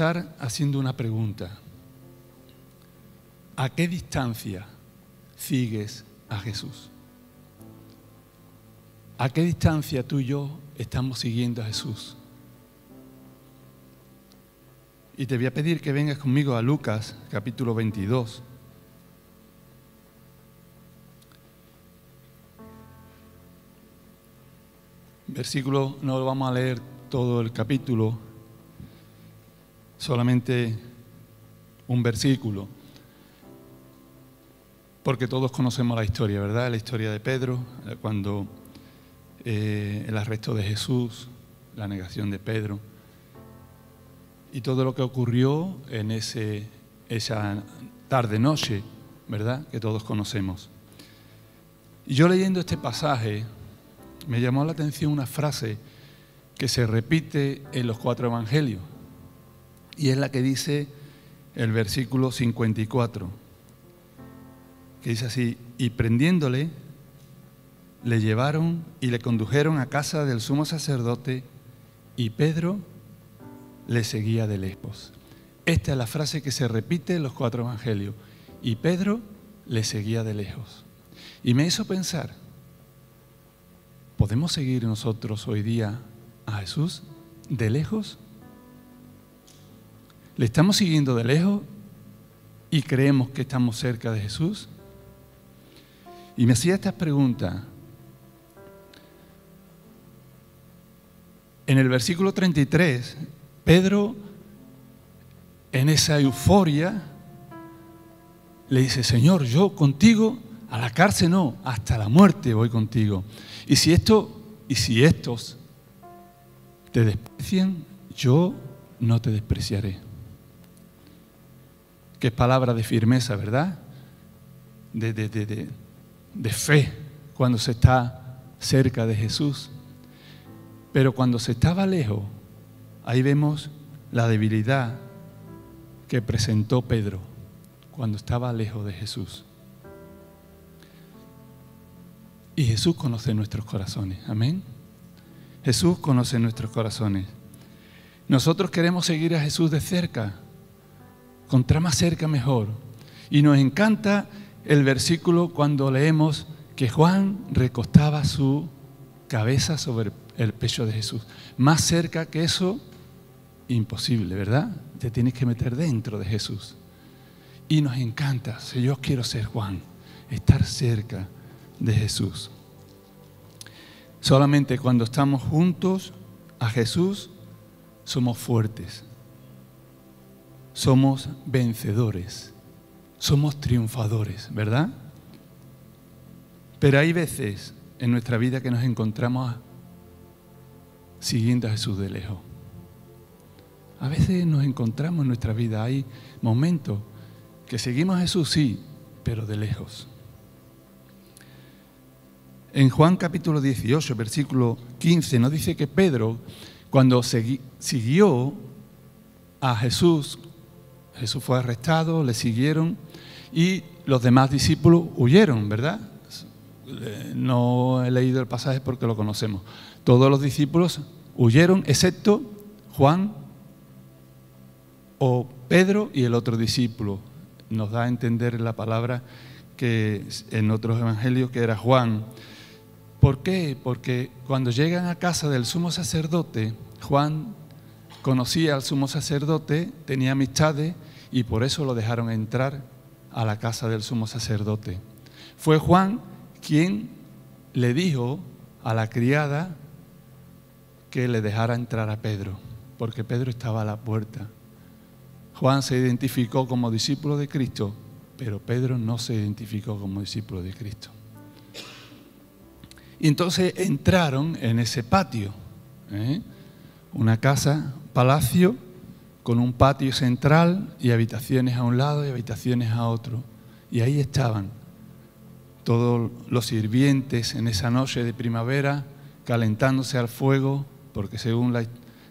haciendo una pregunta. ¿A qué distancia sigues a Jesús? ¿A qué distancia tú y yo estamos siguiendo a Jesús? Y te voy a pedir que vengas conmigo a Lucas capítulo 22. Versículo, no lo vamos a leer todo el capítulo, solamente un versículo, porque todos conocemos la historia, ¿verdad? La historia de Pedro, cuando eh, el arresto de Jesús, la negación de Pedro y todo lo que ocurrió en ese, esa tarde-noche, ¿verdad? Que todos conocemos. Y yo leyendo este pasaje, me llamó la atención una frase que se repite en los cuatro evangelios, y es la que dice el versículo 54, que dice así, y prendiéndole, le llevaron y le condujeron a casa del sumo sacerdote, y Pedro le seguía de lejos. Esta es la frase que se repite en los cuatro evangelios. Y Pedro le seguía de lejos. Y me hizo pensar, ¿podemos seguir nosotros hoy día a Jesús de lejos? ¿Le estamos siguiendo de lejos y creemos que estamos cerca de Jesús? Y me hacía estas preguntas. En el versículo 33 Pedro, en esa euforia, le dice, Señor, yo contigo a la cárcel no, hasta la muerte voy contigo. Y si esto, y si estos te desprecian, yo no te despreciaré. Qué palabra de firmeza, ¿verdad? De, de, de, de fe cuando se está cerca de Jesús. Pero cuando se estaba lejos, Ahí vemos la debilidad que presentó Pedro cuando estaba lejos de Jesús. Y Jesús conoce nuestros corazones. Amén. Jesús conoce nuestros corazones. Nosotros queremos seguir a Jesús de cerca. Contra más cerca mejor. Y nos encanta el versículo cuando leemos que Juan recostaba su cabeza sobre el pecho de Jesús. Más cerca que eso, imposible, ¿verdad? Te tienes que meter dentro de Jesús. Y nos encanta, si yo quiero ser Juan, estar cerca de Jesús. Solamente cuando estamos juntos a Jesús, somos fuertes, somos vencedores, somos triunfadores, ¿verdad? Pero hay veces en nuestra vida que nos encontramos siguiendo a Jesús de lejos. A veces nos encontramos en nuestra vida, hay momentos que seguimos a Jesús, sí, pero de lejos. En Juan capítulo 18, versículo 15, nos dice que Pedro, cuando siguió a Jesús, Jesús fue arrestado, le siguieron y los demás discípulos huyeron, ¿verdad? No he leído el pasaje porque lo conocemos. Todos los discípulos huyeron, excepto Juan o Pedro y el otro discípulo. Nos da a entender la palabra que en otros evangelios que era Juan. ¿Por qué? Porque cuando llegan a casa del sumo sacerdote, Juan conocía al sumo sacerdote, tenía amistades y por eso lo dejaron entrar a la casa del sumo sacerdote. Fue Juan quien le dijo a la criada que le dejara entrar a Pedro, porque Pedro estaba a la puerta. Juan se identificó como discípulo de Cristo, pero Pedro no se identificó como discípulo de Cristo. Y entonces entraron en ese patio, ¿eh? una casa, palacio, con un patio central y habitaciones a un lado y habitaciones a otro. Y ahí estaban todos los sirvientes en esa noche de primavera, calentándose al fuego, porque según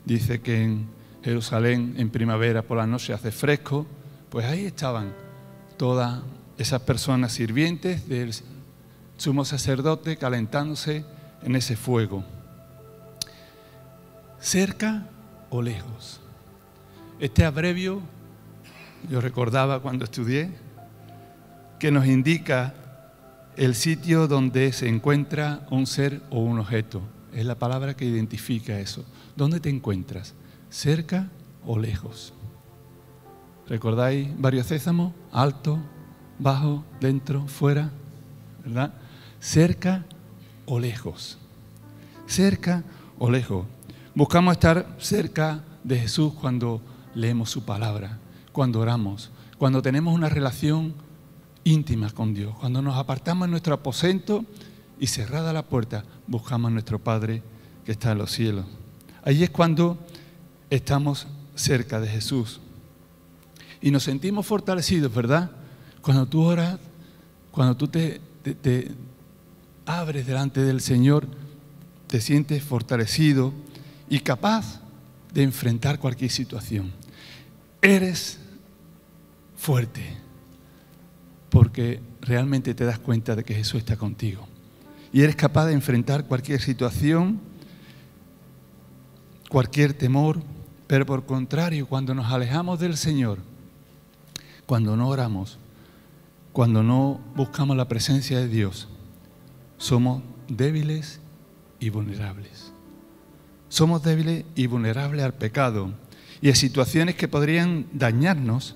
dice que en Jerusalén en primavera por la noche hace fresco, pues ahí estaban todas esas personas sirvientes del sumo sacerdote calentándose en ese fuego. Cerca o lejos. Este abrevio, yo recordaba cuando estudié, que nos indica el sitio donde se encuentra un ser o un objeto. Es la palabra que identifica eso. ¿Dónde te encuentras? ¿Cerca o lejos? ¿Recordáis varios césamos? Alto, bajo, dentro, fuera, ¿verdad? Cerca o lejos. Cerca o lejos. Buscamos estar cerca de Jesús cuando leemos su palabra, cuando oramos, cuando tenemos una relación íntima con Dios, cuando nos apartamos en nuestro aposento y cerrada la puerta, buscamos a nuestro Padre que está en los cielos. Allí es cuando estamos cerca de Jesús. Y nos sentimos fortalecidos, ¿verdad? Cuando tú oras, cuando tú te abres delante del Señor, te sientes fortalecido y capaz de enfrentar cualquier situación. Eres fuerte porque realmente te das cuenta de que Jesús está contigo. Y eres capaz de enfrentar cualquier situación, cualquier temor, pero por contrario, cuando nos alejamos del Señor, cuando no oramos, cuando no buscamos la presencia de Dios, somos débiles y vulnerables. Somos débiles y vulnerables al pecado y a situaciones que podrían dañarnos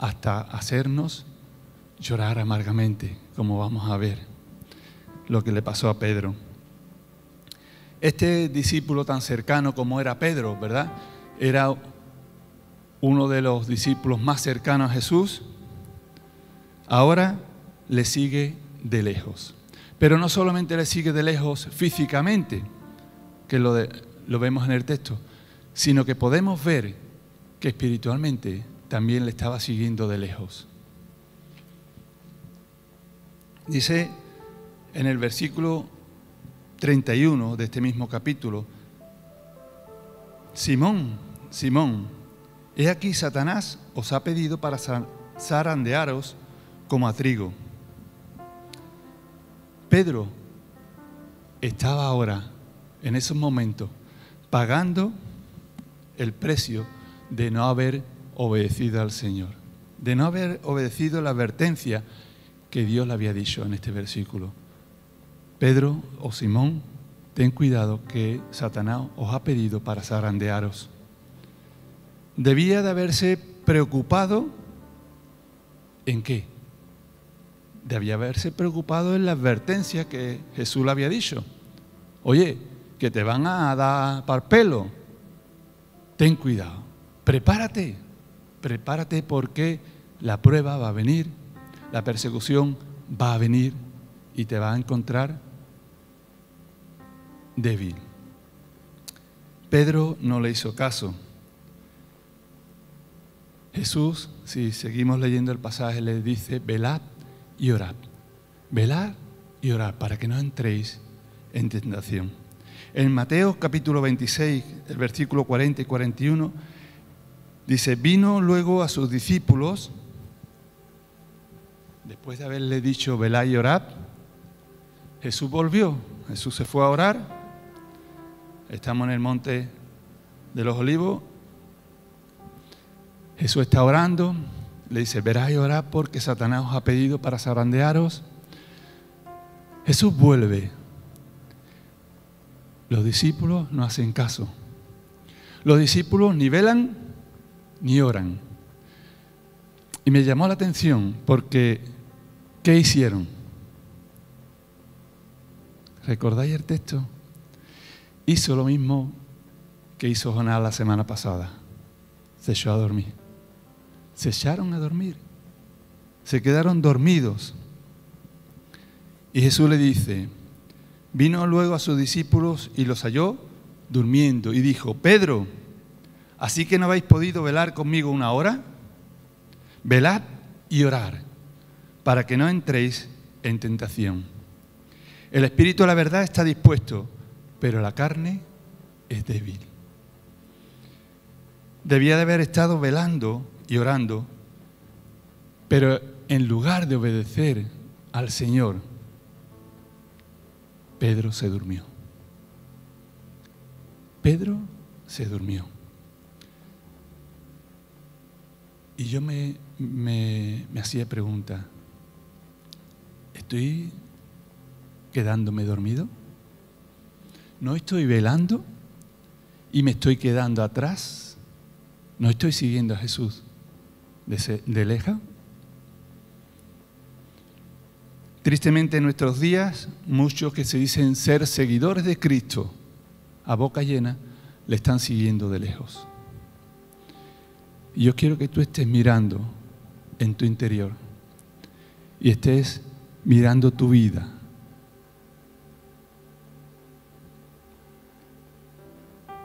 hasta hacernos llorar amargamente, como vamos a ver lo que le pasó a Pedro. Este discípulo tan cercano como era Pedro, ¿verdad? Era uno de los discípulos más cercanos a Jesús. Ahora le sigue de lejos. Pero no solamente le sigue de lejos físicamente, que lo, lo vemos en el texto, sino que podemos ver que espiritualmente también le estaba siguiendo de lejos. Dice en el versículo 31 de este mismo capítulo, Simón, Simón, he aquí Satanás os ha pedido para zarandearos como a trigo. Pedro estaba ahora, en esos momentos, pagando el precio de no haber obedecido al Señor, de no haber obedecido la advertencia que Dios le había dicho en este versículo. Pedro o Simón, ten cuidado que Satanás os ha pedido para zarandearos. Debía de haberse preocupado en qué? Debía haberse preocupado en la advertencia que Jesús le había dicho. Oye, que te van a dar par pelo. Ten cuidado. Prepárate. Prepárate porque la prueba va a venir la persecución va a venir y te va a encontrar débil. Pedro no le hizo caso. Jesús, si seguimos leyendo el pasaje, le dice, velad y orad. Velad y orad para que no entréis en tentación. En Mateo capítulo 26, el versículo 40 y 41, dice, vino luego a sus discípulos, Después de haberle dicho, velá y orad, Jesús volvió. Jesús se fue a orar. Estamos en el monte de los olivos. Jesús está orando. Le dice, verás y orad porque Satanás os ha pedido para zarandearos. Jesús vuelve. Los discípulos no hacen caso. Los discípulos ni velan ni oran. Y me llamó la atención porque ¿Qué hicieron? ¿Recordáis el texto? Hizo lo mismo que hizo Jonás la semana pasada. Se echó a dormir. Se echaron a dormir. Se quedaron dormidos. Y Jesús le dice, vino luego a sus discípulos y los halló durmiendo y dijo, Pedro, ¿así que no habéis podido velar conmigo una hora? Velad y orar para que no entréis en tentación. El espíritu de la verdad está dispuesto, pero la carne es débil. Debía de haber estado velando y orando, pero en lugar de obedecer al Señor, Pedro se durmió. Pedro se durmió. Y yo me, me, me hacía pregunta, ¿estoy quedándome dormido? ¿No estoy velando y me estoy quedando atrás? ¿No estoy siguiendo a Jesús de, de leja? Tristemente en nuestros días, muchos que se dicen ser seguidores de Cristo a boca llena, le están siguiendo de lejos. Yo quiero que tú estés mirando en tu interior y estés mirando tu vida.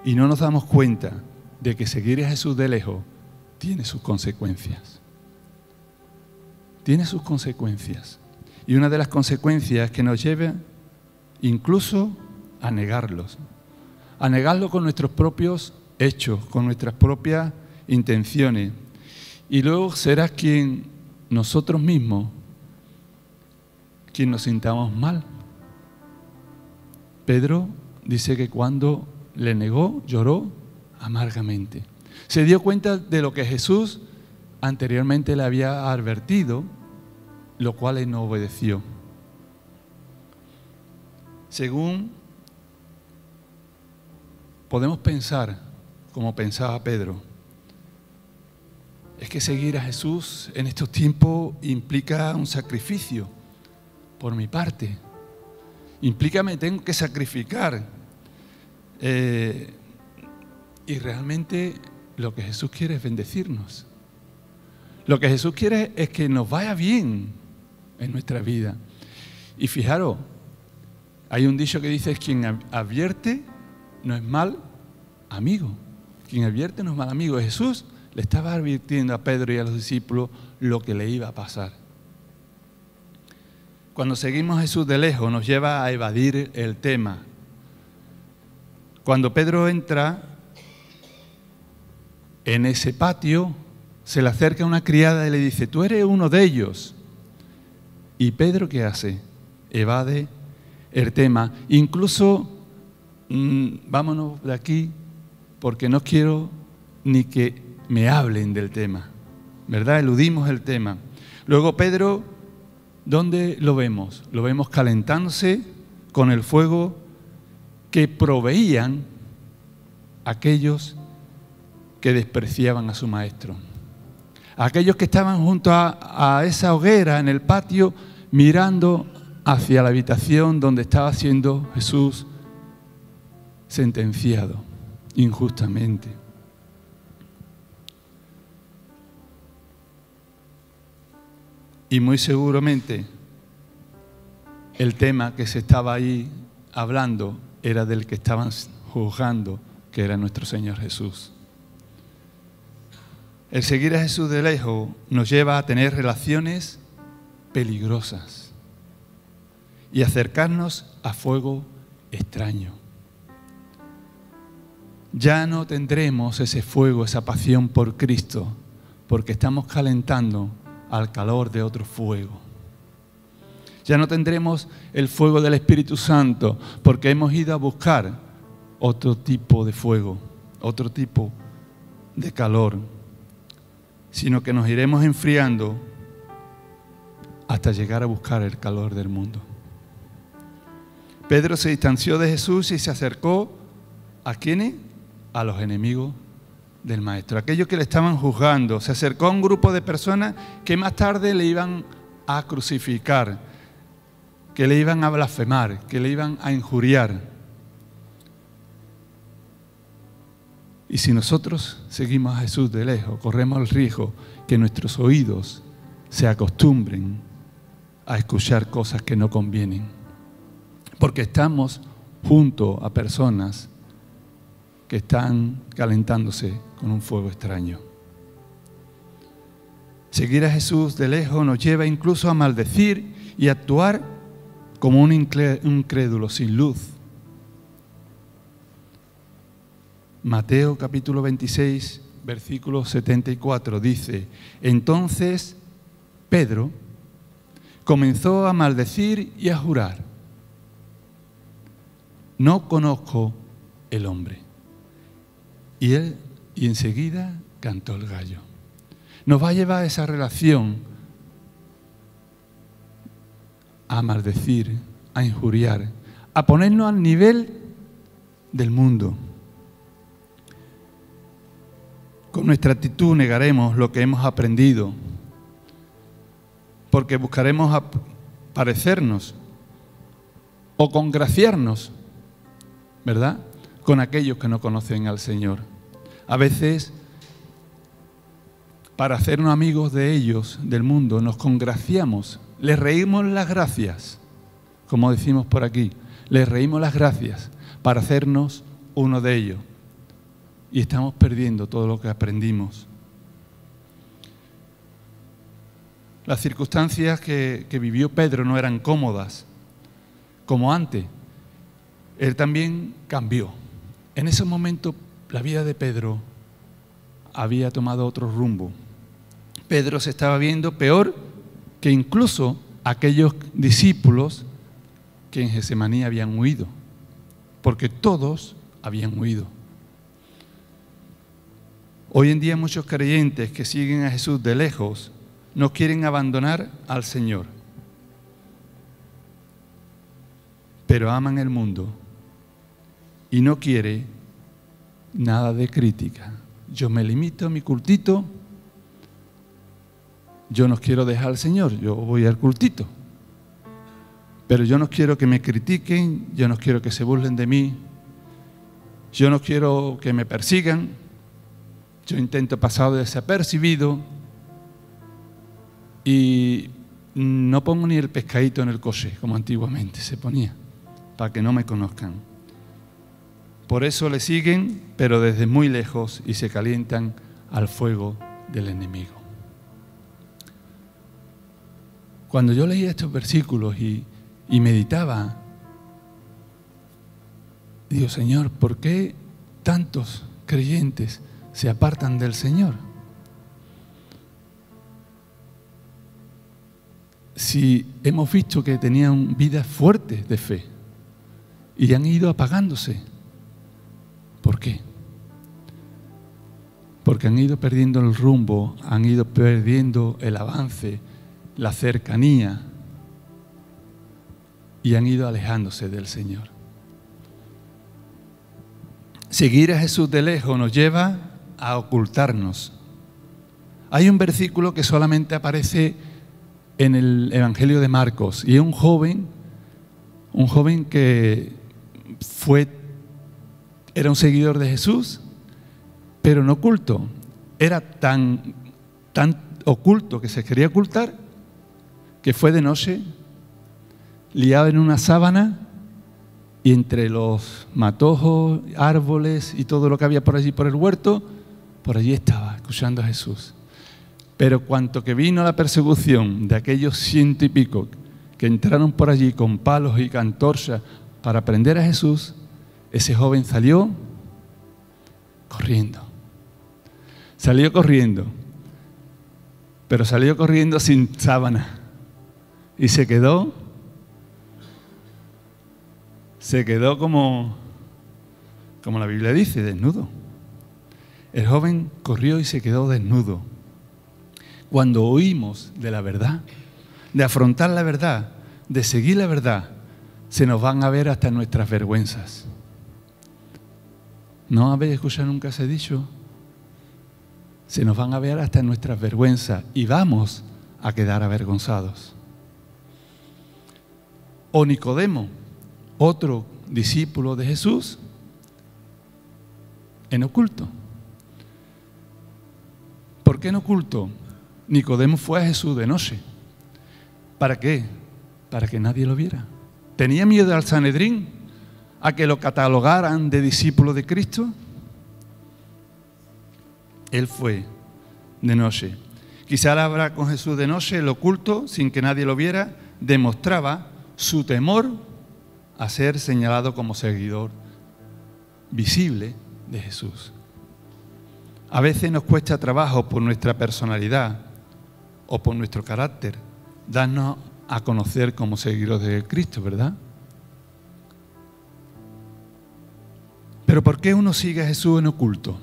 Y no nos damos cuenta de que seguir a Jesús de lejos tiene sus consecuencias. Tiene sus consecuencias. Y una de las consecuencias que nos lleva incluso a negarlos. A negarlo con nuestros propios hechos, con nuestras propias intenciones. Y luego será quien nosotros mismos, quien nos sintamos mal. Pedro dice que cuando le negó, lloró amargamente. Se dio cuenta de lo que Jesús anteriormente le había advertido, lo cual él no obedeció. Según podemos pensar, como pensaba Pedro, es que seguir a Jesús en estos tiempos implica un sacrificio por mi parte. Implica me tengo que sacrificar. Eh, y realmente lo que Jesús quiere es bendecirnos. Lo que Jesús quiere es que nos vaya bien en nuestra vida. Y fijaros, hay un dicho que dice, quien advierte no es mal amigo. Quien advierte no es mal amigo. Jesús le estaba advirtiendo a Pedro y a los discípulos lo que le iba a pasar. Cuando seguimos a Jesús de lejos nos lleva a evadir el tema. Cuando Pedro entra en ese patio, se le acerca una criada y le dice, tú eres uno de ellos. ¿Y Pedro qué hace? Evade el tema. Incluso, mm, vámonos de aquí, porque no quiero ni que me hablen del tema, ¿verdad? Eludimos el tema. Luego Pedro, ¿dónde lo vemos? Lo vemos calentándose con el fuego que proveían aquellos que despreciaban a su maestro. Aquellos que estaban junto a, a, esa hoguera en el patio mirando hacia la habitación donde estaba siendo Jesús sentenciado injustamente. Y muy seguramente el tema que se estaba ahí hablando era del que estaban juzgando, que era nuestro Señor Jesús. El seguir a Jesús de lejos nos lleva a tener relaciones peligrosas y acercarnos a fuego extraño. Ya no tendremos ese fuego, esa pasión por Cristo, porque estamos calentando al calor de otro fuego. Ya no tendremos el fuego del Espíritu Santo porque hemos ido a buscar otro tipo de fuego, otro tipo de calor, sino que nos iremos enfriando hasta llegar a buscar el calor del mundo. Pedro se distanció de Jesús y se acercó a quienes? A los enemigos del maestro, aquellos que le estaban juzgando. Se acercó a un grupo de personas que más tarde le iban a crucificar, que le iban a blasfemar, que le iban a injuriar. Y si nosotros seguimos a Jesús de lejos, corremos el riesgo que nuestros oídos se acostumbren a escuchar cosas que no convienen. Porque estamos junto a personas que están calentándose con un fuego extraño. Seguir a Jesús de lejos nos lleva incluso a maldecir y actuar como un incrédulo sin luz. Mateo capítulo 26, versículo 74 dice, entonces Pedro comenzó a maldecir y a jurar, no conozco el hombre. Y él y enseguida cantó el gallo. nos va a llevar a esa relación a maldecir, a injuriar, a ponernos al nivel del mundo. Con nuestra actitud negaremos lo que hemos aprendido, porque buscaremos parecernos o congraciarnos, ¿verdad? Con aquellos que no conocen al Señor. A veces, para hacernos amigos de ellos, del mundo, nos congraciamos, les reímos las gracias, como decimos por aquí, les reímos las gracias para hacernos uno de ellos y estamos perdiendo todo lo que aprendimos. Las circunstancias que, vivió Pedro no eran cómodas, como antes. Él también cambió. En ese momento la vida de Pedro había tomado otro rumbo. Pedro se estaba viendo peor que incluso aquellos discípulos que en Gesemaní habían huido, porque todos habían huido. Hoy en día muchos creyentes que siguen a Jesús de lejos no quieren abandonar al Señor, pero aman el mundo y no quiere nada de crítica. Yo me limito a mi cultito, yo no quiero dejar al Señor, yo voy al cultito, pero yo no quiero que me critiquen, yo no quiero que se burlen de mí, yo no quiero que me persigan, yo intento pasar desapercibido y no pongo ni el pescadito en el coche, como antiguamente se ponía, para que no me conozcan. Por eso le siguen, pero desde muy lejos y se calientan al fuego del enemigo. Cuando yo leía estos versículos y, meditaba, digo, Señor, ¿por qué tantos creyentes se apartan del Señor. Si hemos visto que tenían vidas fuertes de fe y han ido apagándose, ¿por qué? Porque han ido perdiendo el rumbo, han ido perdiendo el avance, la cercanía y han ido alejándose del Señor. Seguir a Jesús de lejos nos lleva a ocultarnos. Hay un versículo que solamente aparece en el Evangelio de Marcos y es un joven, un joven que fue, era un seguidor de Jesús, pero no oculto. Era tan, tan oculto que se quería ocultar que fue de noche, liado en una sábana y entre los matojos, árboles y todo lo que había por allí por el huerto, por allí estaba, escuchando a Jesús. Pero cuanto que vino la persecución de aquellos ciento y pico que entraron por allí con palos y cantorchas para prender a Jesús, ese joven salió corriendo. Salió corriendo, pero salió corriendo sin sábana y se quedó, se quedó como, como la Biblia dice, desnudo. El joven corrió y se quedó desnudo. Cuando oímos de la verdad, de afrontar la verdad, de seguir la verdad, se nos van a ver hasta nuestras vergüenzas. ¿No habéis escuchado nunca ese dicho? Se nos van a ver hasta nuestras vergüenzas y vamos a quedar avergonzados. O Nicodemo, otro discípulo de Jesús, en oculto. ¿Por qué en oculto? Nicodemo fue a Jesús de noche. ¿Para qué? Para que nadie lo viera. ¿Tenía miedo al Sanedrín? ¿A que lo catalogaran de discípulo de Cristo? Él fue de noche. Quizá hablar con Jesús de noche, el oculto, sin que nadie lo viera, demostraba su temor a ser señalado como seguidor visible de Jesús. A veces nos cuesta trabajo por nuestra personalidad o por nuestro carácter darnos a conocer como seguidores de Cristo, ¿verdad? Pero ¿por qué uno sigue a Jesús en oculto?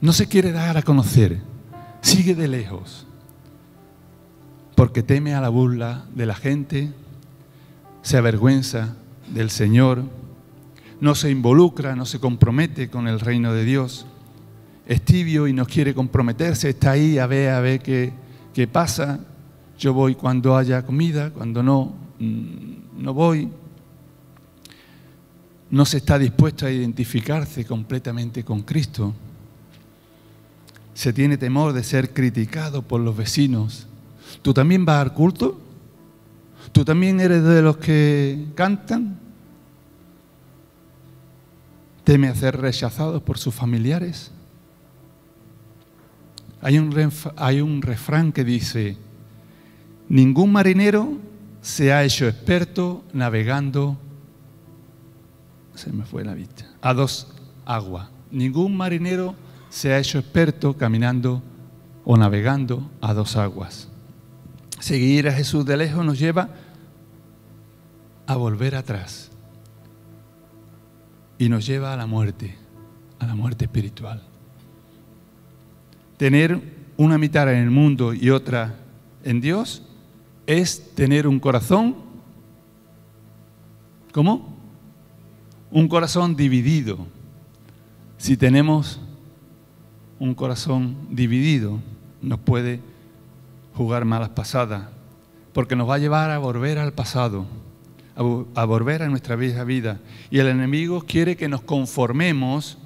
No se quiere dar a conocer. Sigue de lejos, porque teme a la burla de la gente, se avergüenza del Señor, no se involucra, no se compromete con el reino de Dios, es tibio y no quiere comprometerse, está ahí a ver, a ver qué, qué pasa. Yo voy cuando haya comida, cuando no, mm, no voy. No se está dispuesto a identificarse completamente con Cristo. Se tiene temor de ser criticado por los vecinos. ¿Tú también vas al culto? ¿Tú también eres de los que cantan? ¿Teme a ser rechazados por sus familiares? Hay un, hay un refrán que dice, ningún marinero se ha hecho experto navegando, se me fue la vista, a dos aguas. Ningún marinero se ha hecho experto caminando o navegando a dos aguas. Seguir a Jesús de lejos nos lleva a volver atrás y nos lleva a la muerte, a la muerte espiritual. Tener una mitad en el mundo y otra en Dios es tener un corazón, ¿cómo? Un corazón dividido. Si tenemos un corazón dividido, nos puede jugar malas pasadas, porque nos va a llevar a volver al pasado, a, volver a nuestra vieja vida. Y el enemigo quiere que nos conformemos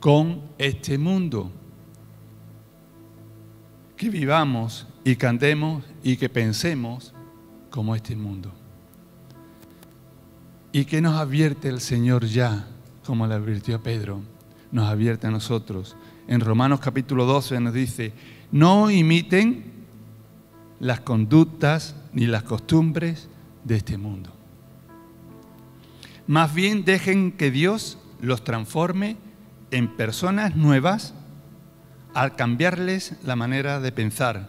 con este mundo que vivamos y cantemos y que pensemos como este mundo. ¿Y qué nos advierte el Señor ya, como le advirtió a Pedro? Nos advierte a nosotros. En Romanos capítulo 12 nos dice, no imiten las conductas ni las costumbres de este mundo. Más bien dejen que Dios los transforme en personas nuevas al cambiarles la manera de pensar.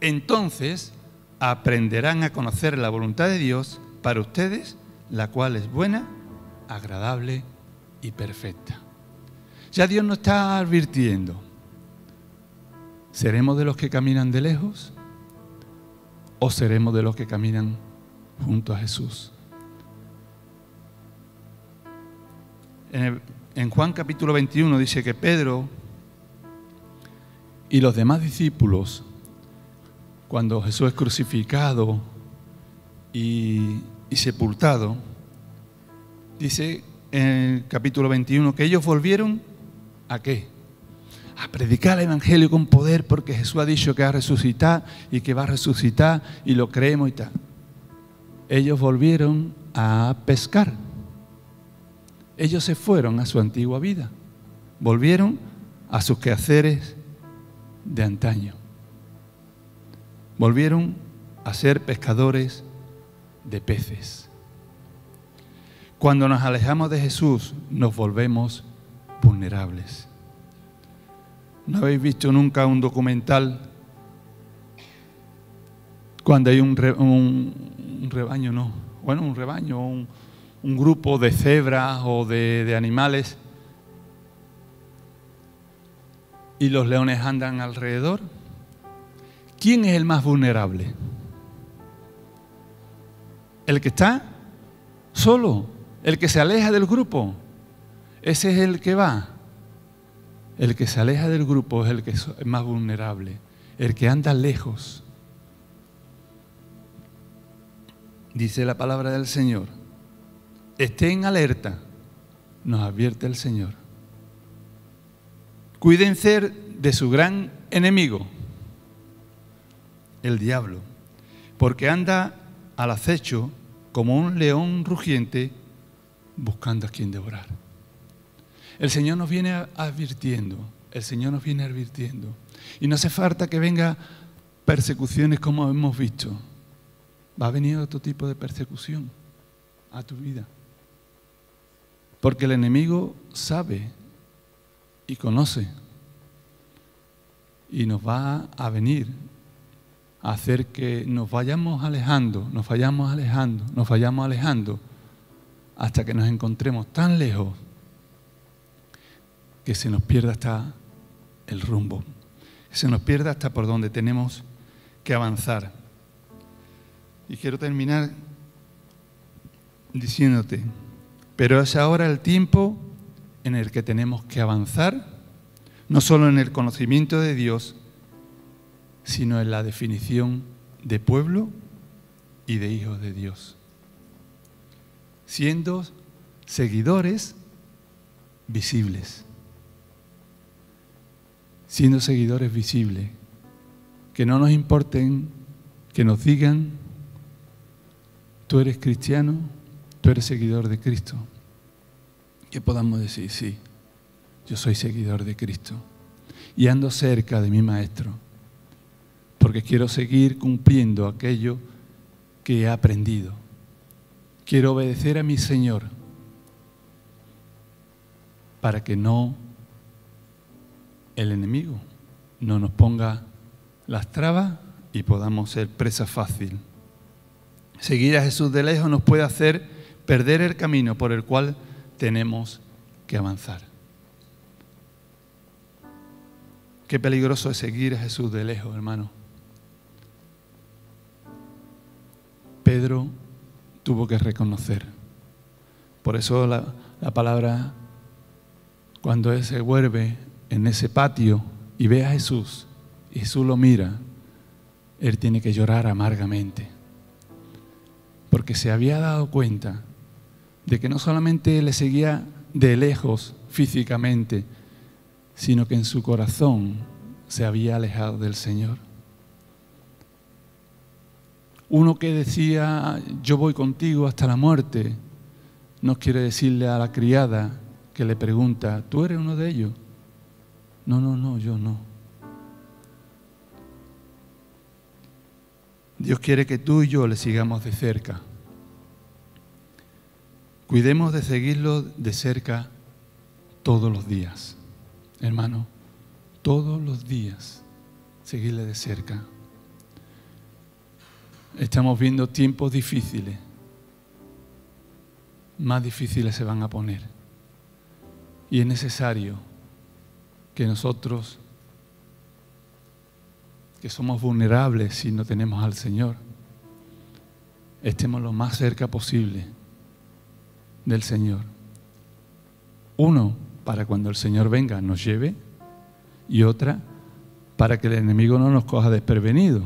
Entonces aprenderán a conocer la voluntad de Dios para ustedes, la cual es buena, agradable y perfecta. Ya Dios nos está advirtiendo. ¿Seremos de los que caminan de lejos o seremos de los que caminan junto a Jesús? En, Juan capítulo 21 dice que Pedro y los demás discípulos, cuando Jesús es crucificado y, sepultado, dice en el capítulo 21 que ellos volvieron a qué? A predicar el Evangelio con poder porque Jesús ha dicho que va a resucitar y que va a resucitar y lo creemos y tal. Ellos volvieron a pescar. Ellos se fueron a su antigua vida. Volvieron a sus quehaceres de antaño. Volvieron a ser pescadores de peces. Cuando nos alejamos de Jesús, nos volvemos vulnerables. ¿No habéis visto nunca un documental cuando hay un, rebaño, no? Bueno, un rebaño, un, grupo de cebras o de animales y los leones andan alrededor, ¿quién es el más vulnerable? El que está solo, el que se aleja del grupo. Ese es el que va. El que se aleja del grupo es el que es más vulnerable, el que anda lejos. Dice la palabra del Señor, estén alerta, nos advierte el Señor. Cuídense de su gran enemigo, el diablo, porque anda al acecho como un león rugiente buscando a quien devorar. El Señor nos viene advirtiendo, el Señor nos viene advirtiendo. Y no hace falta que venga persecuciones como hemos visto. Va a venir otro tipo de persecución a tu vida. Porque el enemigo sabe y conoce. Y nos va a venir hacer que nos vayamos alejando, nos vayamos alejando, nos vayamos alejando, hasta que nos encontremos tan lejos que se nos pierda hasta el rumbo. se nos pierde hasta por donde tenemos que avanzar. Y quiero terminar diciéndote, pero es ahora el tiempo en el que tenemos que avanzar, no solo en el conocimiento de Dios, sino en la definición de pueblo y de hijos de Dios, siendo seguidores visibles, siendo seguidores visibles, que no nos importen, que nos digan, tú eres cristiano, tú eres seguidor de Cristo, que podamos decir, sí, yo soy seguidor de Cristo. Y ando cerca de mi Maestro, porque quiero seguir cumpliendo aquello que he aprendido. Quiero obedecer a mi Señor para que no el enemigo no nos ponga las trabas y podamos ser presa fácil. Seguir a Jesús de lejos nos puede hacer perder el camino por el cual tenemos que avanzar. Qué peligroso es seguir a Jesús de lejos, hermano. Pedro tuvo que reconocer. Por eso la, la palabra, cuando él se vuelve en ese patio y ve a Jesús, Jesús lo mira, él tiene que llorar amargamente. Porque se había dado cuenta de que no solamente le seguía de lejos físicamente, sino que en su corazón se había alejado del Señor. Uno que decía, yo voy contigo hasta la muerte, no quiere decirle a la criada que le pregunta, ¿tú eres uno de ellos? No, no, no, yo no. Dios quiere que tú y yo le sigamos de cerca. Cuidemos de seguirlo de cerca todos los días. Hermano, todos los días seguirle de cerca. Estamos viendo tiempos difíciles. Más difíciles se van a poner. Y es necesario que nosotros, que somos vulnerables si no tenemos al Señor, estemos lo más cerca posible del Señor. Uno, para cuando el Señor venga nos lleve, y otra, para que el enemigo no nos coja desprevenido.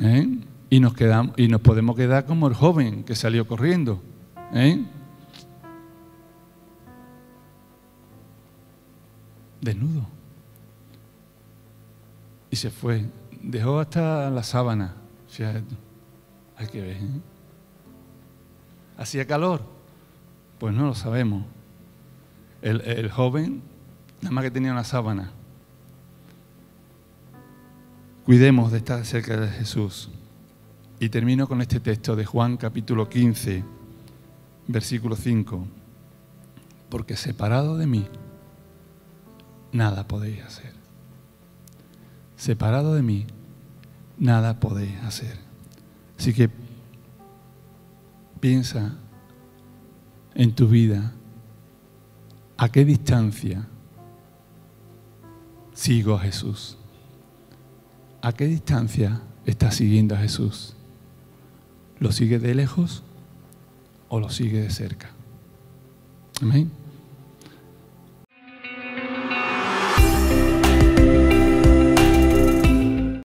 ¿Eh? Y, nos quedamos, y nos podemos quedar como el joven que salió corriendo. ¿Eh? Desnudo. Y se fue. Dejó hasta la sábana. hay que ver. ¿eh? ¿Hacía calor? Pues no lo sabemos. El, joven, nada más que tenía una sábana. Cuidemos de estar cerca de Jesús. Y termino con este texto de Juan capítulo 15, versículo 5. Porque separado de mí, nada podéis hacer. Separado de mí, nada podéis hacer. Así que Piensa en tu vida, a qué distancia sigo a Jesús. ¿A qué distancia estás siguiendo a Jesús? ¿Lo sigue de lejos o lo sigue de cerca? Amén.